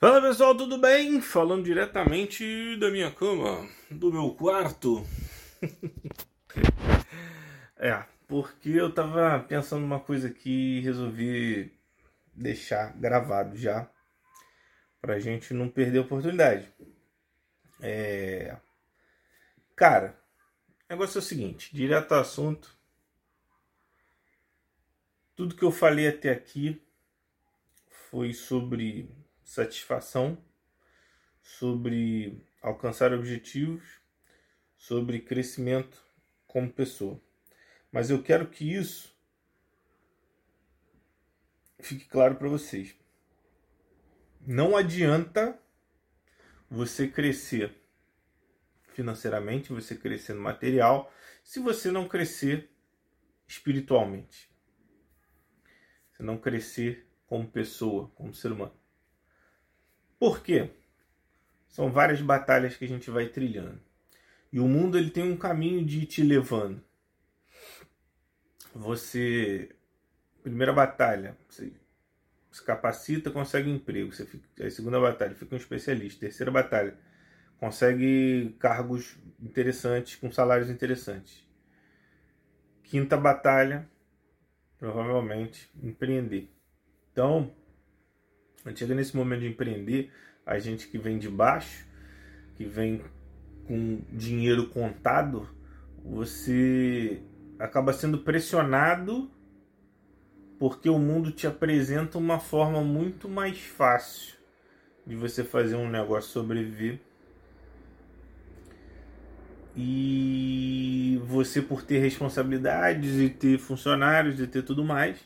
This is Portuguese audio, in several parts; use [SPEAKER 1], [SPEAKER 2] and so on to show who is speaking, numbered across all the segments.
[SPEAKER 1] Fala pessoal, tudo bem? Falando diretamente da minha cama, do meu quarto. é, porque eu tava pensando numa coisa aqui e resolvi deixar gravado já, pra gente não perder a oportunidade. É. Cara, o negócio é o seguinte, direto ao assunto. Tudo que eu falei até aqui foi sobre satisfação, sobre alcançar objetivos, sobre crescimento como pessoa. Mas eu quero que isso fique claro para vocês. Não adianta você crescer financeiramente, você crescer no material, se você não crescer espiritualmente. Se não crescer como pessoa, como ser humano. Por quê? São várias batalhas que a gente vai trilhando. E o mundo ele tem um caminho de te levando. Você primeira batalha, você se capacita, consegue emprego. Você fica, a segunda batalha, fica um especialista. Terceira batalha, consegue cargos interessantes, com salários interessantes. Quinta batalha, provavelmente empreender. Então, quando chega nesse momento de empreender, a gente que vem de baixo, que vem com dinheiro contado, você acaba sendo pressionado porque o mundo te apresenta uma forma muito mais fácil de você fazer um negócio sobreviver. E você, por ter responsabilidades e ter funcionários e ter tudo mais,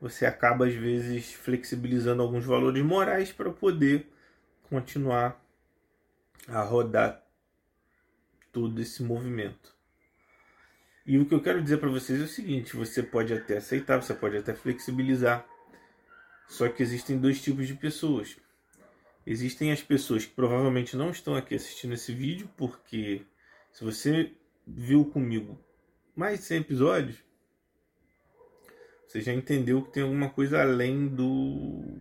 [SPEAKER 1] você acaba às vezes flexibilizando alguns valores morais para poder continuar a rodar todo esse movimento. E o que eu quero dizer para vocês é o seguinte: você pode até aceitar, você pode até flexibilizar. Só que existem dois tipos de pessoas. Existem as pessoas que provavelmente não estão aqui assistindo esse vídeo, porque se você viu comigo mais de 100 episódios, você já entendeu que tem alguma coisa além do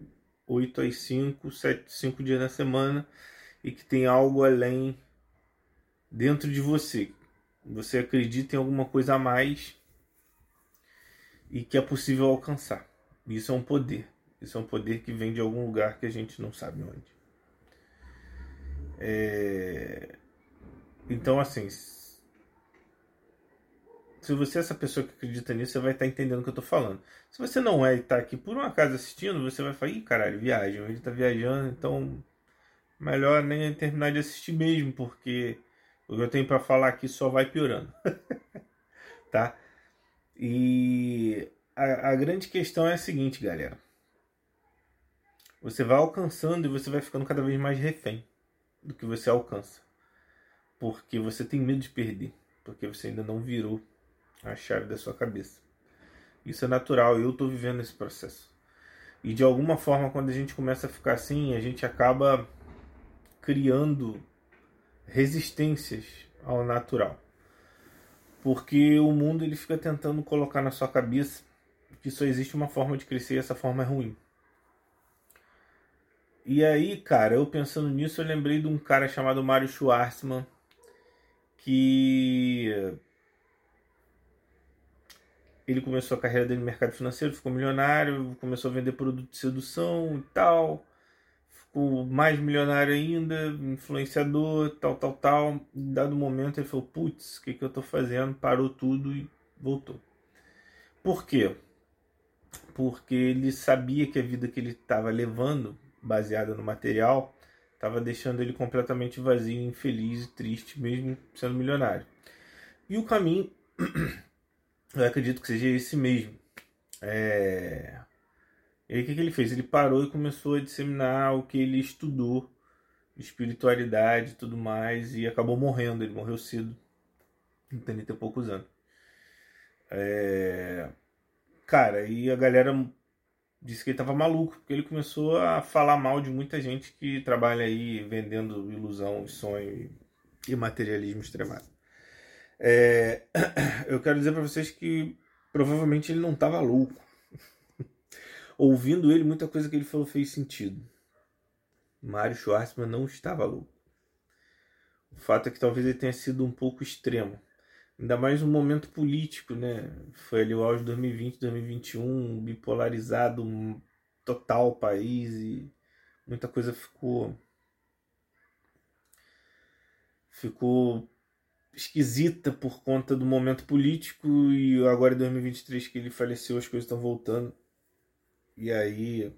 [SPEAKER 1] 8 às 5, 7, 5 dias na semana e que tem algo além dentro de você. Você acredita em alguma coisa a mais e que é possível alcançar. Isso é um poder. Isso é um poder que vem de algum lugar que a gente não sabe onde. É... Então, assim, se você é essa pessoa que acredita nisso, você vai estar entendendo o que eu estou falando. Se você não é e está aqui por um acaso assistindo, você vai falar, ih, caralho, viagem, ele está viajando, então melhor nem terminar de assistir mesmo, porque o que eu tenho para falar aqui só vai piorando. tá? E a, a grande questão é a seguinte, galera. Você vai alcançando e você vai ficando cada vez mais refém do que você alcança. Porque você tem medo de perder. Porque você ainda não virou a chave da sua cabeça. Isso é natural, eu estou vivendo esse processo. E de alguma forma, quando a gente começa a ficar assim, a gente acaba criando resistências ao natural. Porque o mundo ele fica tentando colocar na sua cabeça que só existe uma forma de crescer e essa forma é ruim. E aí, cara, eu pensando nisso, eu lembrei de um cara chamado Mário Schwartzman, que ele começou a carreira dele no mercado financeiro, ficou milionário, começou a vender produto de sedução e tal, ficou mais milionário ainda, influenciador, tal, tal, tal. Em dado momento ele falou: Putz, o que, que eu estou fazendo? Parou tudo e voltou. Por quê? Porque ele sabia que a vida que ele estava levando, baseada no material, estava deixando ele completamente vazio, infeliz e triste, mesmo sendo milionário. E o caminho eu acredito que seja esse mesmo. É... E aí o que, que ele fez? Ele parou e começou a disseminar o que ele estudou, espiritualidade e tudo mais, e acabou morrendo. Ele morreu cedo, com 30 e poucos anos. É... Cara, e a galera disse que ele tava maluco, porque ele começou a falar mal de muita gente que trabalha aí vendendo ilusão, sonho e materialismo extremado. É, eu quero dizer para vocês que provavelmente ele não estava louco. Ouvindo ele, muita coisa que ele falou fez sentido. Mário Schwartzman não estava louco. O fato é que talvez ele tenha sido um pouco extremo. Ainda mais um momento político, né? Foi ali o auge de 2020, 2021, bipolarizado total o país e muita coisa ficou ficou esquisita por conta do momento político e agora em 2023 que ele faleceu as coisas estão voltando. E aí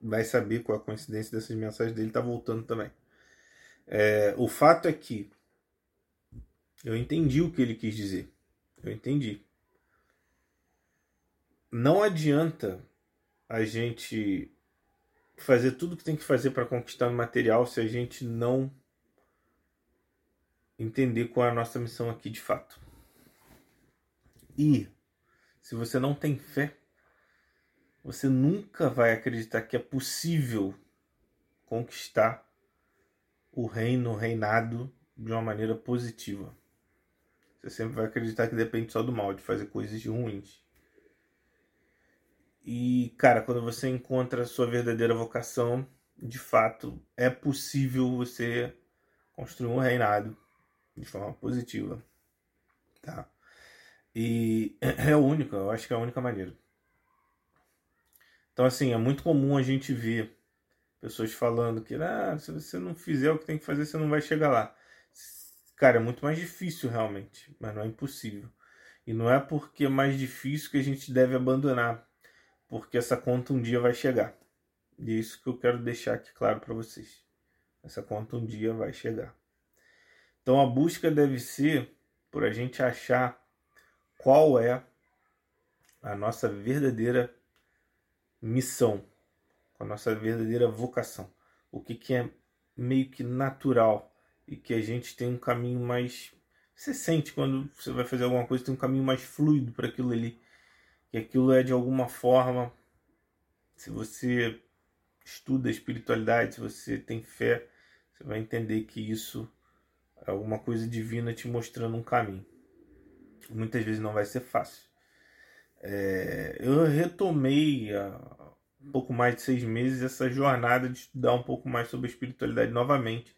[SPEAKER 1] vai saber qual a coincidência dessas mensagens dele tá voltando também. É, o fato é que eu entendi o que ele quis dizer. Eu entendi. Não adianta a gente fazer tudo que tem que fazer para conquistar o material se a gente não entender qual é a nossa missão aqui de fato. E se você não tem fé, você nunca vai acreditar que é possível conquistar o reino, o reinado de uma maneira positiva. Você sempre vai acreditar que depende só do mal, de fazer coisas ruins. E, cara, quando você encontra a sua verdadeira vocação, de fato, é possível você construir um reinado de forma positiva, tá? E é a única, eu acho que é a única maneira. Então, assim, é muito comum a gente ver pessoas falando que ah, se você não fizer o que tem que fazer, você não vai chegar lá. Cara, é muito mais difícil realmente, mas não é impossível. E não é porque é mais difícil que a gente deve abandonar, porque essa conta um dia vai chegar. E é isso que eu quero deixar aqui claro para vocês. Essa conta um dia vai chegar. Então a busca deve ser por a gente achar qual é a nossa verdadeira missão, a nossa verdadeira vocação. O que, que é meio que natural e que a gente tem um caminho mais. Você sente quando você vai fazer alguma coisa, tem um caminho mais fluido para aquilo ali. Que aquilo é de alguma forma. Se você estuda a espiritualidade, se você tem fé, você vai entender que isso alguma coisa divina te mostrando um caminho. Muitas vezes não vai ser fácil. É, eu retomei há um pouco mais de seis meses essa jornada de estudar um pouco mais sobre a espiritualidade novamente,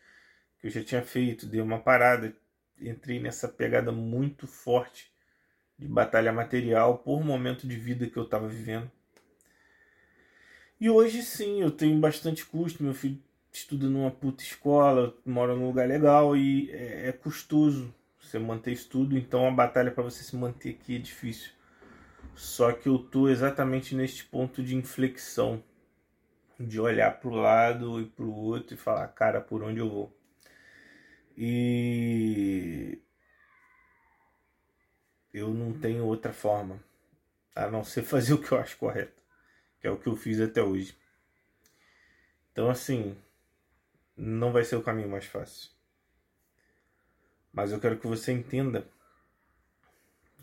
[SPEAKER 1] que eu já tinha feito, dei uma parada, entrei nessa pegada muito forte de batalha material por momento de vida que eu estava vivendo. E hoje sim, eu tenho bastante custo, meu filho estuda numa puta escola, mora num lugar legal e é, é custoso você manter isso tudo, então a batalha para você se manter aqui é difícil. Só que eu tô exatamente neste ponto de inflexão, de olhar para o lado e para o outro e falar, cara, por onde eu vou? E eu não tenho outra forma a não ser fazer o que eu acho correto, que é o que eu fiz até hoje. Então, assim, não vai ser o caminho mais fácil. Mas eu quero que você entenda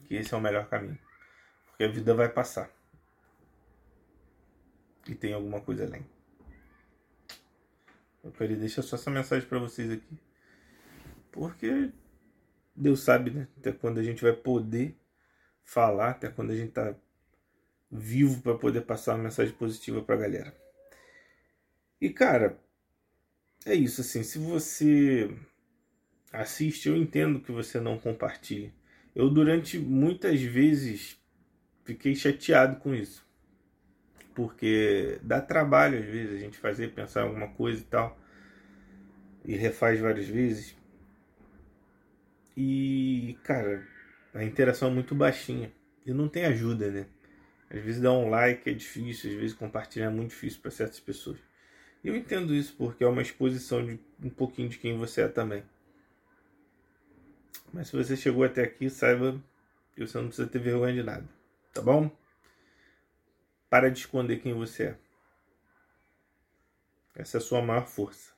[SPEAKER 1] que esse é o melhor caminho. Porque a vida vai passar. E tem alguma coisa além. Eu queria deixar só essa mensagem para vocês aqui. Porque Deus sabe, né? Até quando a gente vai poder falar, até quando a gente tá vivo para poder passar uma mensagem positiva pra galera. E cara, é isso, assim, se você assiste, eu entendo que você não compartilhe. Eu, durante muitas vezes, fiquei chateado com isso. Porque dá trabalho, às vezes, a gente fazer, pensar alguma coisa e tal. E refaz várias vezes. E, cara, a interação é muito baixinha. E não tem ajuda, né? Às vezes dar um like é difícil, às vezes compartilhar é muito difícil para certas pessoas. Eu entendo isso porque é uma exposição de um pouquinho de quem você é também. Mas se você chegou até aqui, saiba que você não precisa ter vergonha de nada, tá bom? Para de esconder quem você é. Essa é a sua maior força.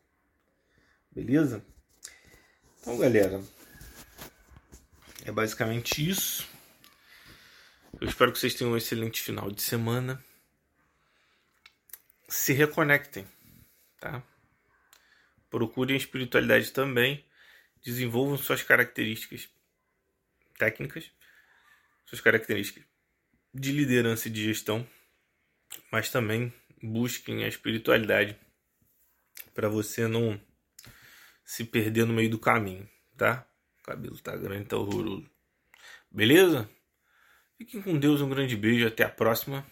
[SPEAKER 1] Beleza? Então, galera, é basicamente isso. Eu espero que vocês tenham um excelente final de semana. Se reconectem tá? Procurem espiritualidade também, desenvolvam suas características técnicas, suas características de liderança e de gestão, mas também busquem a espiritualidade para você não se perder no meio do caminho, tá? O cabelo tá grande, tá horroroso. Beleza? Fiquem com Deus, um grande beijo, até a próxima.